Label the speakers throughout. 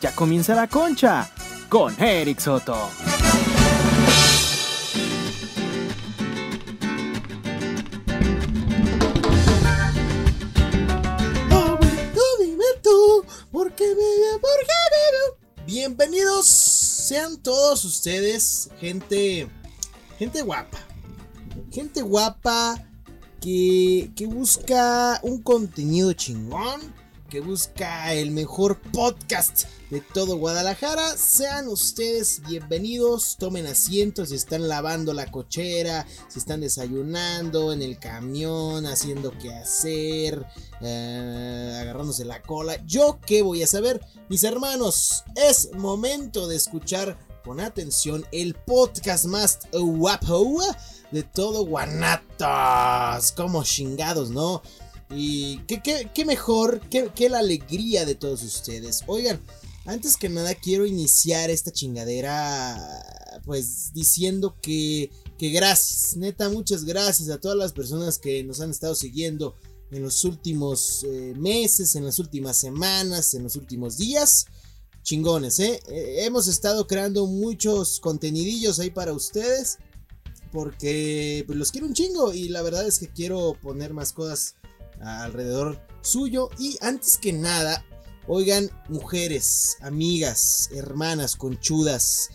Speaker 1: Ya comienza la concha con Eric Soto.
Speaker 2: Bienvenidos sean todos ustedes, gente, gente guapa, gente guapa que, que busca un contenido chingón, que busca el mejor podcast de todo Guadalajara. Sean ustedes bienvenidos, tomen asientos si están lavando la cochera, si están desayunando en el camión, haciendo qué hacer, eh, agarrándose la cola. Yo qué voy a saber, mis hermanos, es momento de escuchar con atención el podcast más guapo de todo Guanatos. Como chingados, ¿no? Y qué, mejor, qué, la alegría de todos ustedes. Oigan, antes que nada quiero iniciar esta chingadera pues diciendo que, que gracias, neta, muchas gracias a todas las personas que nos han estado siguiendo en los últimos eh, meses, en las últimas semanas, en los últimos días. Chingones, ¿eh? ¿eh? Hemos estado creando muchos contenidillos ahí para ustedes. Porque pues, los quiero un chingo y la verdad es que quiero poner más cosas alrededor suyo. Y antes que nada, oigan, mujeres, amigas, hermanas, conchudas.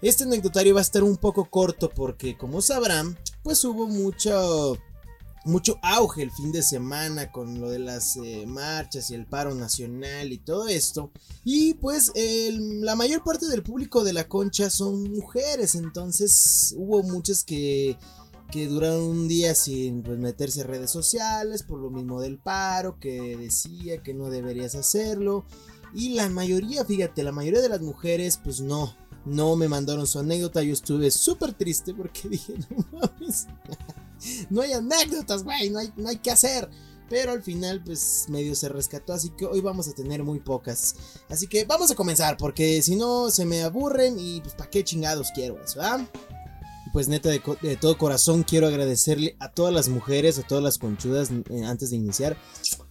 Speaker 2: Este anecdotario va a estar un poco corto porque, como sabrán, pues hubo mucho, mucho auge el fin de semana con lo de las eh, marchas y el paro nacional y todo esto. Y pues la mayor parte del público de la concha son mujeres, entonces hubo muchas que que duraron un día sin pues, meterse a redes sociales por lo mismo del paro, que decía que no deberías hacerlo. Y la mayoría, fíjate, la mayoría de las mujeres pues no, no me mandaron su anécdota. Yo estuve súper triste porque dije, no mames, no hay anécdotas, güey, no hay, no hay que hacer. Pero al final, pues medio se rescató. Así que hoy vamos a tener muy pocas. Así que vamos a comenzar. Porque si no, se me aburren. Y pues, ¿para qué chingados quiero eso? ¿ah? Pues neta de, todo corazón quiero agradecerle a todas las mujeres, a todas las conchudas eh, antes de iniciar.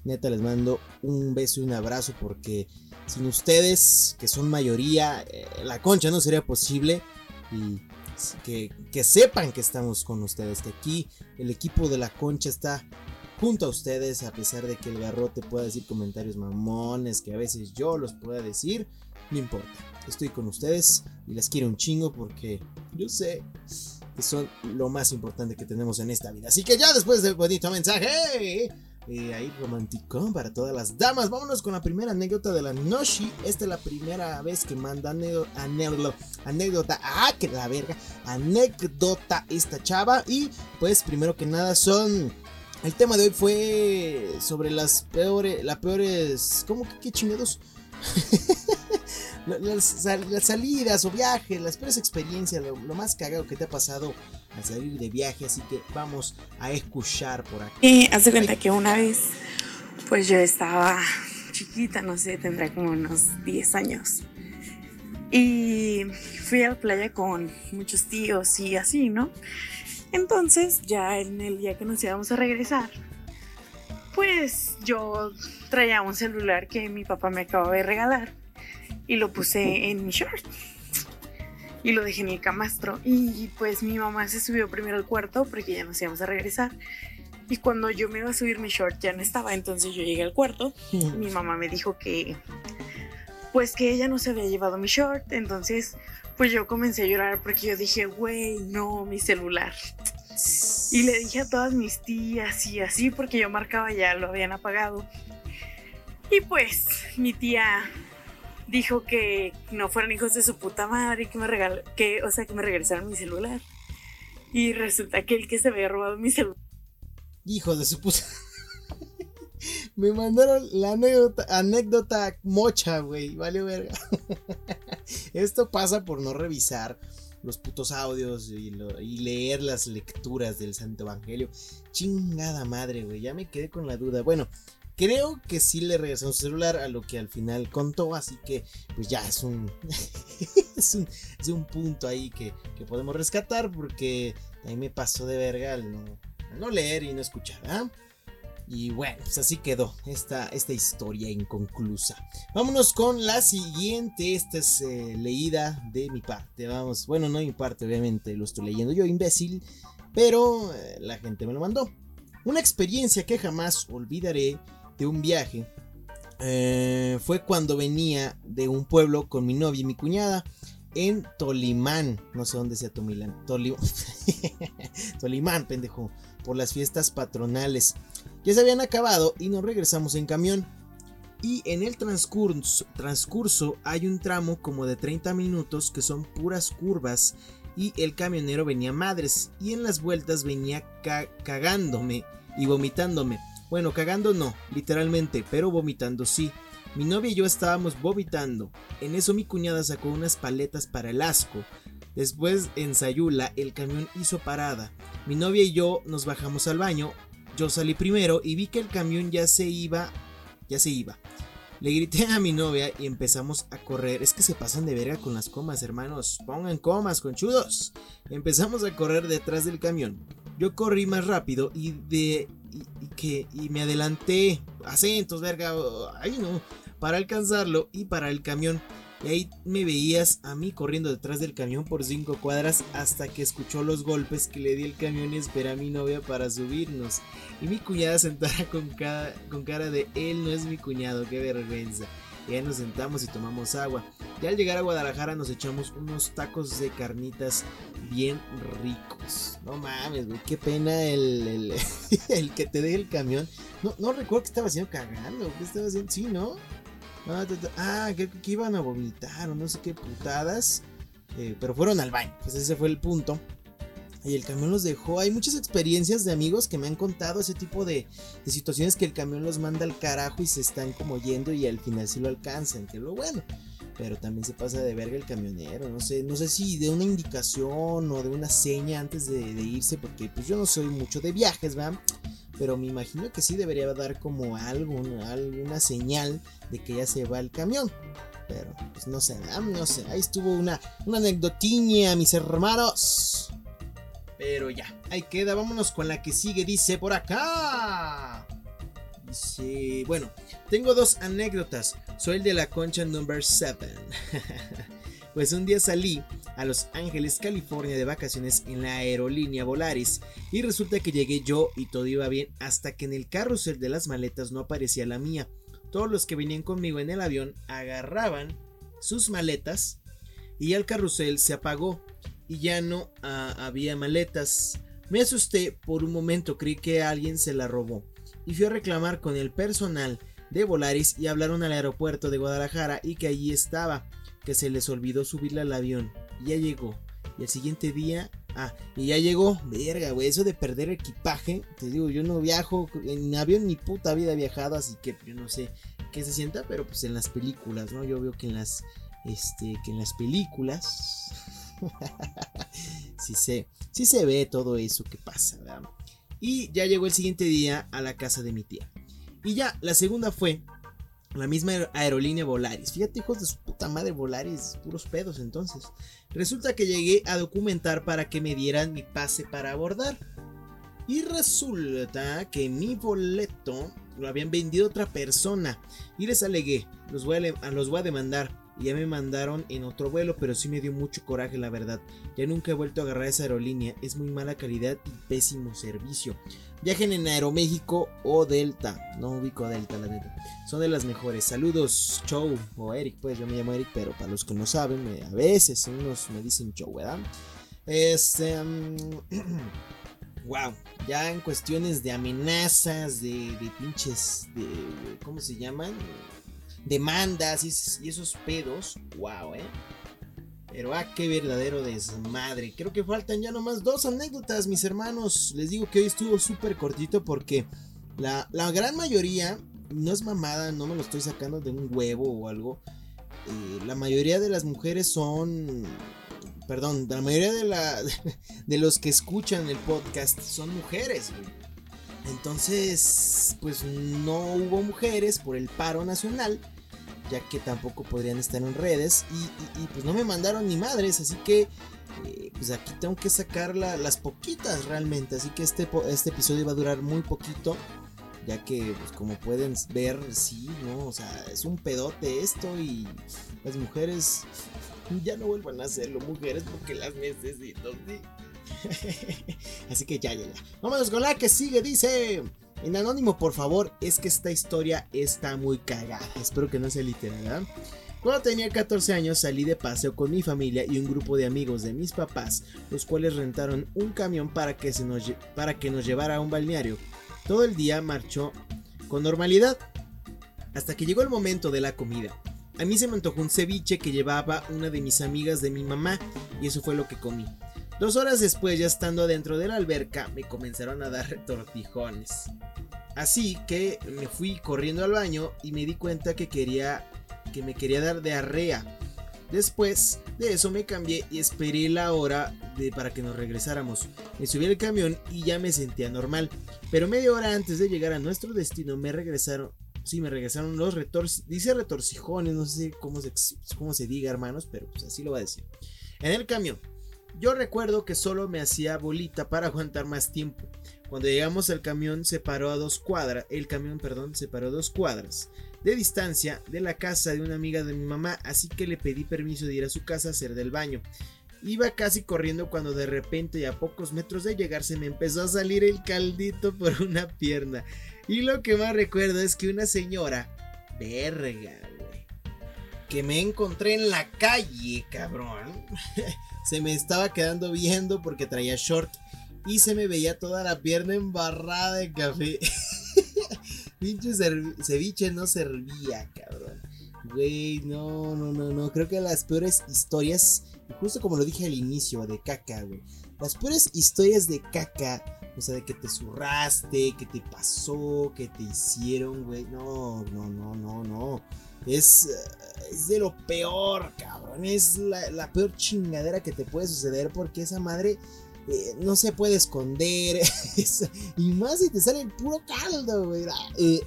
Speaker 2: Neta les mando un beso y un abrazo porque sin ustedes, que son mayoría, eh, la concha no sería posible. Y que, que sepan que estamos con ustedes, que aquí el equipo de la concha está junto a ustedes, a pesar de que el garrote pueda decir comentarios mamones, que a veces yo los pueda decir, no importa. Estoy con ustedes y les quiero un chingo porque yo sé que son lo más importante que tenemos en esta vida. Así que ya después del bonito mensaje, eh, ahí romántico para todas las damas, vámonos con la primera anécdota de la Noshi. Esta es la primera vez que manda anécdota, anécdota, ah, que la verga, anécdota esta chava. Y pues primero que nada son... El tema de hoy fue sobre las peores, las peores, ¿cómo que qué chingados? las, salidas o viajes, las peores experiencias, lo, más cagado que te ha pasado al salir de viaje, así que vamos a escuchar por aquí.
Speaker 3: Y hace cuenta que una vez, pues yo estaba chiquita, no sé, tendrá como unos 10 años. Y fui a la playa con muchos tíos y así, ¿no? Entonces, ya en el día que nos íbamos a regresar, pues yo traía un celular que mi papá me acababa de regalar y lo puse en mi short. Y lo dejé en el camastro. Y pues mi mamá se subió primero al cuarto porque ya nos íbamos a regresar. Y cuando yo me iba a subir mi short ya no estaba, entonces yo llegué al cuarto. Mi mamá me dijo que pues que ella no se había llevado mi short, entonces pues yo comencé a llorar porque yo dije, güey, no, mi celular. Y le dije a todas mis tías y así porque yo marcaba ya, lo habían apagado. Y pues mi tía dijo que no fueran hijos de su puta madre, que me regal que, o sea, que me regresaron mi celular. Y resulta que el que se había robado mi celular.
Speaker 2: Hijo de su puta. me mandaron la anécdota, anécdota mocha, güey. Vale verga. Esto pasa por no revisar los putos audios y, y, leer las lecturas del Santo Evangelio. Chingada madre, güey. Ya me quedé con la duda. Bueno, Creo que sí le regresó su celular a lo que al final contó, así que pues ya es un, es, un punto ahí que, podemos rescatar porque a mí me pasó de verga al no, leer y no escuchar. ¿ah? Y bueno, pues así quedó esta, esta historia inconclusa. Vámonos con la siguiente. Esta es eh, leída de mi parte. Vamos, bueno, no mi parte, obviamente lo estoy leyendo yo, imbécil. Pero eh, la gente me lo mandó. Una experiencia que jamás olvidaré de un viaje eh, fue cuando venía de un pueblo con mi novia y mi cuñada en Tolimán. No sé dónde sea Tomilán. Tolimán, pendejo. Por las fiestas patronales. Ya se habían acabado y nos regresamos en camión. Y en el transcurso, transcurso hay un tramo como de 30 minutos que son puras curvas y el camionero venía madres y en las vueltas venía cagándome y vomitándome. Bueno, cagando no, literalmente, pero vomitando sí. Mi novia y yo estábamos vomitando. En eso mi cuñada sacó unas paletas para el asco. Después en Sayula el camión hizo parada. Mi novia y yo nos bajamos al baño. Yo salí primero y vi que el camión ya se iba. Ya se iba. Le grité a mi novia y empezamos a correr. Es que se pasan de verga con las comas, hermanos. Pongan comas, conchudos. Empezamos a correr detrás del camión. Yo corrí más rápido y de. Y, que. y me adelanté. Acentos, verga. Ay no. Para alcanzarlo y para el camión. Y ahí me veías a mí corriendo detrás del camión por cinco cuadras hasta que escuchó los golpes que le di el camión y esperé a mi novia para subirnos. Y mi cuñada sentada con, con cara de él no es mi cuñado, qué vergüenza. Y ahí nos sentamos y tomamos agua. Y al llegar a Guadalajara nos echamos unos tacos de carnitas bien ricos. No mames, güey, qué pena el, el, que te deje el camión. No, no recuerdo que estaba haciendo cagando. ¿Qué estaba haciendo? Sí, ¿no? Ah, creo que iban a vomitar o no sé qué putadas. Eh, pero fueron al baño. Pues ese fue el punto. Y el camión los dejó. Hay muchas experiencias de amigos que me han contado ese tipo de, situaciones que el camión los manda al carajo y se están como yendo y al final sí lo alcanzan. Que lo bueno. Pero también se pasa de verga el camionero. No sé, no sé si de una indicación o de una seña antes de, irse. Porque pues yo no soy mucho de viajes, ¿verdad? pero me imagino que sí debería dar como algo, alguna señal de que ya se va el camión. Pero pues no sé, no sé, ahí estuvo una, una mis hermanos. Pero ya, ahí queda, vámonos con la que sigue, dice por acá. Dice, bueno, tengo dos anécdotas. Soy el de la concha number 7. pues un día salí a Los Ángeles, California de vacaciones en la aerolínea Volaris y resulta que llegué yo y todo iba bien hasta que en el carrusel de las maletas no aparecía la mía. Todos los que venían conmigo en el avión agarraban sus maletas y el carrusel se apagó y ya no ah, había maletas. Me asusté por un momento, creí que alguien se la robó y fui a reclamar con el personal de Volaris y hablaron al aeropuerto de Guadalajara y que allí estaba, que se les olvidó subirla al avión ya llegó. Y el siguiente día, ah, y ya llegó, verga, güey, eso de perder equipaje, te digo, yo no viajo, en avión ni puta vida he viajado, así que yo no sé qué se sienta, pero pues en las películas, ¿no? Yo veo que en las, este, que en las películas, sí se, sí se ve todo eso que pasa, ¿verdad? Y ya llegó el siguiente día a la casa de mi tía. Y ya, la segunda fue la misma aerolínea Volaris. Fíjate, hijos de su puta madre, Volaris, puros pedos entonces. Resulta que llegué a documentar para que me dieran mi pase para abordar. Y resulta que mi boleto lo habían vendido otra persona. Y les alegué, los voy a, los voy a demandar. Y ya me mandaron en otro vuelo, pero sí me dio mucho coraje, la verdad. Ya nunca he vuelto a agarrar esa aerolínea, es muy mala calidad y pésimo servicio. Viajen en Aeroméxico o Delta. No ubico Delta, la neta. Son de las mejores. Saludos, Chow o Eric, pues yo me llamo Eric, pero para los que no saben, a veces unos me dicen Chow, ¿verdad? Este. wow, ya en cuestiones de amenazas, de, de pinches, de, ¿cómo se llaman? Demandas y esos, pedos. Wow, eh. Pero ah, qué verdadero desmadre. Creo que faltan ya nomás dos anécdotas, mis hermanos. Les digo que hoy estuvo súper cortito porque la, gran mayoría, no es mamada, no me lo estoy sacando de un huevo o algo. Eh, la mayoría de las mujeres son... Perdón, la mayoría de, la, de los que escuchan el podcast son mujeres. Entonces, pues no hubo mujeres por el paro nacional ya que tampoco podrían estar en redes y, pues no me mandaron ni madres, así que eh, pues aquí tengo que sacar las poquitas realmente, así que este, este episodio va a durar muy poquito. ya que pues como pueden ver, sí, ¿no? O sea, es un pedote esto y las mujeres ya no vuelvan a hacerlo, mujeres, porque las necesito, ¿sí? Así que ya, ya, ya. Vámonos con la que sigue, dice... En anónimo, por favor, es que esta historia está muy cagada. Espero que no sea literal, ¿verdad? Cuando tenía 14 años salí de paseo con mi familia y un grupo de amigos de mis papás, los cuales rentaron un camión para que, se nos, para que nos llevara a un balneario. Todo el día marchó con normalidad, hasta que llegó el momento de la comida. A mí se me antojó un ceviche que llevaba una de mis amigas de mi mamá y eso fue lo que comí. Dos horas después, ya estando adentro de la alberca, me comenzaron a dar retortijones. Así que me fui corriendo al baño y me di cuenta que quería que me quería dar diarrea. Después de eso me cambié y esperé la hora de, para que nos regresáramos. Me subí al camión y ya me sentía normal. Pero media hora antes de llegar a nuestro destino me regresaron. Sí, me regresaron los retorcijones. Dice retorcijones, no sé cómo se, cómo se diga, hermanos, pero pues así lo va a decir. En el camión. Yo recuerdo que solo me hacía bolita para aguantar más tiempo. Cuando llegamos al camión se paró a dos cuadras. El camión, perdón, se paró a dos cuadras de distancia de la casa de una amiga de mi mamá, así que le pedí permiso de ir a su casa a hacer del baño. Iba casi corriendo cuando de repente y a pocos metros de llegar se me empezó a salir el caldito por una pierna. Y lo que más recuerdo es que una señora, verga, que me encontré en la calle, cabrón, se me estaba quedando viendo porque traía short y se me veía toda la pierna embarrada de café. Pinche ceviche no servía, cabrón. Güey, no, no, no, no. Creo que las peores historias, justo como lo dije al inicio, de caca, güey. Las peores historias de caca, o sea, de que te zurraste, que te pasó, que te hicieron, güey. No, no, no, no, no. Es, es de lo peor, cabrón. Es la, peor chingadera que te puede suceder porque esa madre eh, no se puede esconder. y más si te sale el puro caldo, güey. Eh,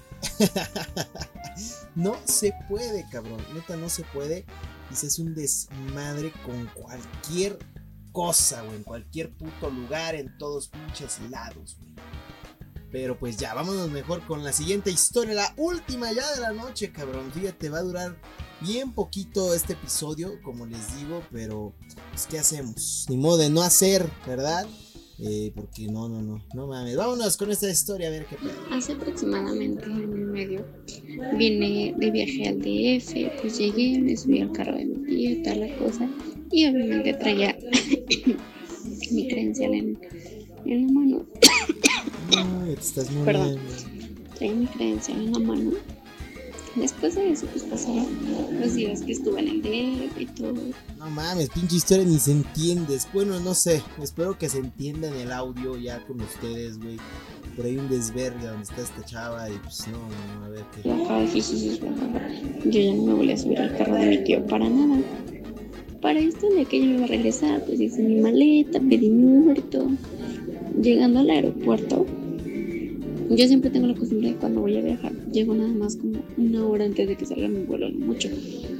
Speaker 2: no se puede, cabrón. Neta, no se puede. Y se hace un desmadre con cualquier cosa, güey. En cualquier puto lugar, en todos pinches lados, güey. Pero pues ya, vámonos mejor con la siguiente historia, la última ya de la noche, cabrón. Fíjate, va a durar bien poquito este episodio, como les digo, pero pues ¿qué hacemos? Ni modo de no hacer, ¿verdad? Eh, porque no, no, no, no mames. Vámonos con esta historia a ver qué pedo.
Speaker 4: Hace aproximadamente un año y medio vine de viaje al DF, pues llegué, me subí al carro de mi tío tal la cosa, y obviamente traía mi credencial en, en la mano.
Speaker 2: Ay, te estás muriendo.
Speaker 4: Perdón. Traía mi credencial en la mano Después de eso, pues pasaron los días que estuve en el DF y todo.
Speaker 2: No mames, pinche historia ni se entiende. Bueno, no sé. Espero que se entienda en el audio ya con ustedes, güey. Por ahí un desvergue donde está esta chava y pues no, no a ver qué.
Speaker 4: Yo ya no me volví a subir al carro de mi tío para nada. Para esto, de que yo me iba a regresar, pues hice mi maleta, pedí mi muerto. Llegando al aeropuerto, yo siempre tengo la costumbre de cuando voy a viajar, llego nada más como una hora antes de que salga mi vuelo, no mucho.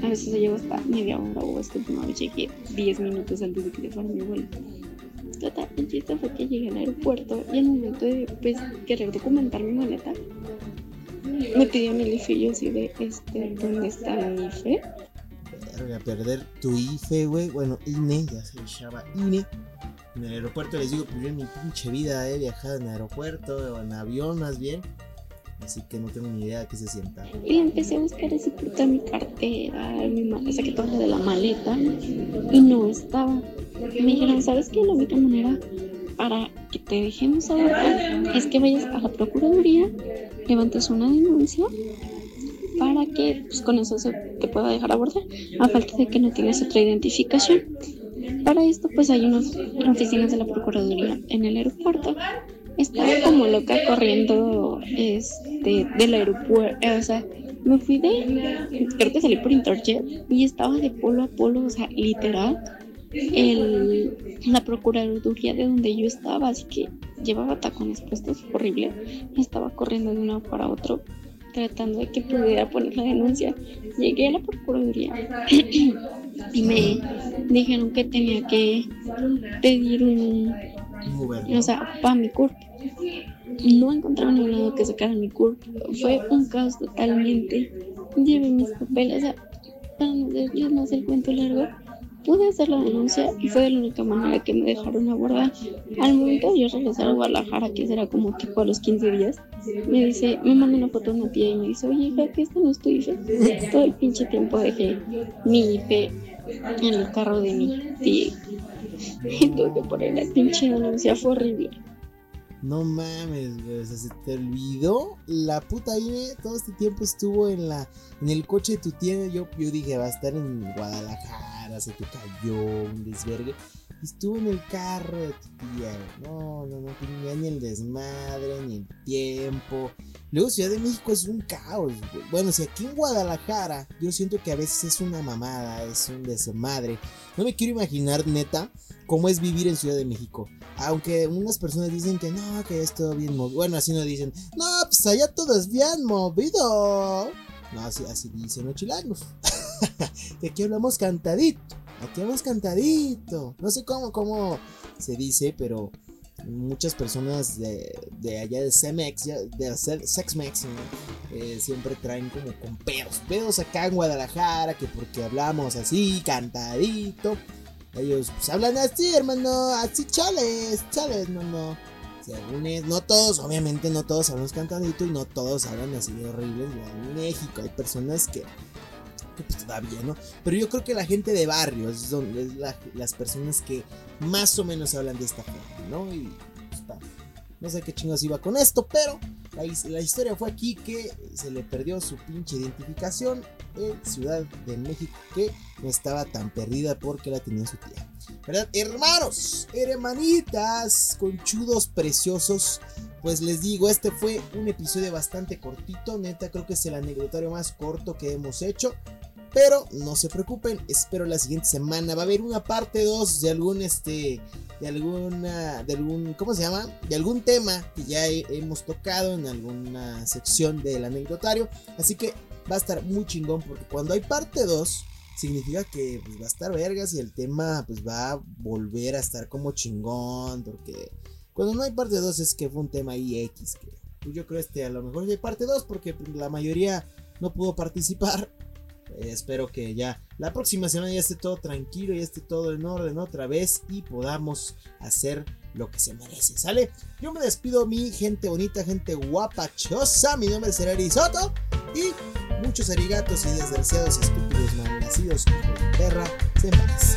Speaker 4: A veces llevo hasta media hora o esta última vez llegué 10 minutos antes de que fuera mi vuelo. Total, el chiste fue que llegué al aeropuerto y al momento de pues, querer documentar mi maleta, me pidió mi IFE y yo así de, este, ¿dónde está mi IFE?
Speaker 2: a perder tu IFE, güey. Bueno, INE, ya se llama INE en el aeropuerto les digo, pues yo en mi pinche vida he viajado en aeropuerto o en avión más bien. Así que no tengo ni idea de qué se sienta.
Speaker 4: Y empecé a buscar así puta mi cartera, mi maleta, saqué todo lo de la maleta y no estaba. Me dijeron, ¿sabes qué? La única manera para que te dejemos abordar es que vayas a la Procuraduría, levantes una denuncia para que pues, con eso se te pueda dejar abordar, a falta de que no tienes otra identificación. Para esto, pues hay unas oficinas de la Procuraduría en el aeropuerto. Estaba como loca corriendo este, del aeropuerto, o sea, me fui de, creo que salí por Interjet y estaba de polo a polo, o sea, literal, el, la Procuraduría de donde yo estaba, así que llevaba tacones puestos, horrible, estaba corriendo de uno para otro tratando de que pudiera poner la denuncia. Llegué a la Procuraduría y me dijeron que tenía que pedir un, o sea, para mi cuerpo. no encontraba ningún lado que sacar mi CURP. Fue un caos totalmente. Llevé mis papeles, o sea, para no hacerles más el cuento largo, pude hacer la denuncia y fue de la única manera que me dejaron abordar. Al momento de yo regresar a Guadalajara, que será como tipo a los 15 días, me dice, me manda una foto de una tía y me dice, oye hija, ¿qué esta no es tu hija? Todo el pinche tiempo dejé mi IP en el carro de mi tía. Y tuve que poner la pinche denuncia, fue horrible.
Speaker 2: No mames, güey. O sea, se te olvidó. La puta INE todo este tiempo estuvo en la en el coche de tu tía. Yo, yo dije, va a estar en Guadalajara. Se te cayó un desvergue. Estuvo en el carro de tu tía. No, no, no tenía ni el desmadre, ni el tiempo. Luego Ciudad de México es un caos. Bueno, si aquí en Guadalajara yo siento que a veces es una mamada, es un desmadre. No me quiero imaginar, neta, cómo es vivir en Ciudad de México. Aunque unas personas dicen que no, que es todo bien movido. Bueno, así no dicen, no, pues allá todo es bien movido. No, así, así dicen los chilangos. que aquí hablamos cantadito. Aquí hablamos cantadito. No sé cómo, cómo se dice, pero muchas personas de, de allá de Cemex, de Sexmex, ¿no? eh, siempre traen como con pedos. Pedos acá en Guadalajara, que porque hablamos así, cantadito. Ellos pues, hablan así, hermano, así chales, chales, no, no. Según es, no todos, obviamente no todos hablamos cantadito y no todos hablan así de horribles. En México hay personas que pues, todavía, ¿no? Pero yo creo que la gente de barrio es, donde, las personas que más o menos hablan de esta forma, ¿no? Y pues, no sé qué chingos iba con esto, pero la, la, historia fue aquí que se le perdió su pinche identificación en Ciudad de México, que no estaba tan perdida porque la tenía su tía. ¿Verdad? Hermanos, hermanitas, conchudos preciosos. Pues les digo, este fue un episodio bastante cortito. Neta, creo que es el anecdotario más corto que hemos hecho. Pero no se preocupen, espero la siguiente semana. Va a haber una parte 2 de algún este de alguna de algún ¿cómo se llama? de algún tema que ya he, hemos tocado en alguna sección del anecdotario, así que va a estar muy chingón porque cuando hay parte 2 significa que pues, va a estar vergas y el tema pues va a volver a estar como chingón porque cuando no hay parte 2 es que fue un tema ahí X que pues, yo creo este a lo mejor hay parte 2 porque pues, la mayoría no pudo participar eh, espero que ya la próxima semana ya esté todo tranquilo, ya esté todo en orden otra vez y podamos hacer lo que se merece, ¿sale? Yo me despido, mi gente bonita, gente guapachosa. Mi nombre es Erari Soto y muchos arigatos y desgraciados, estúpidos, malnacidos, hijos de perra, se más.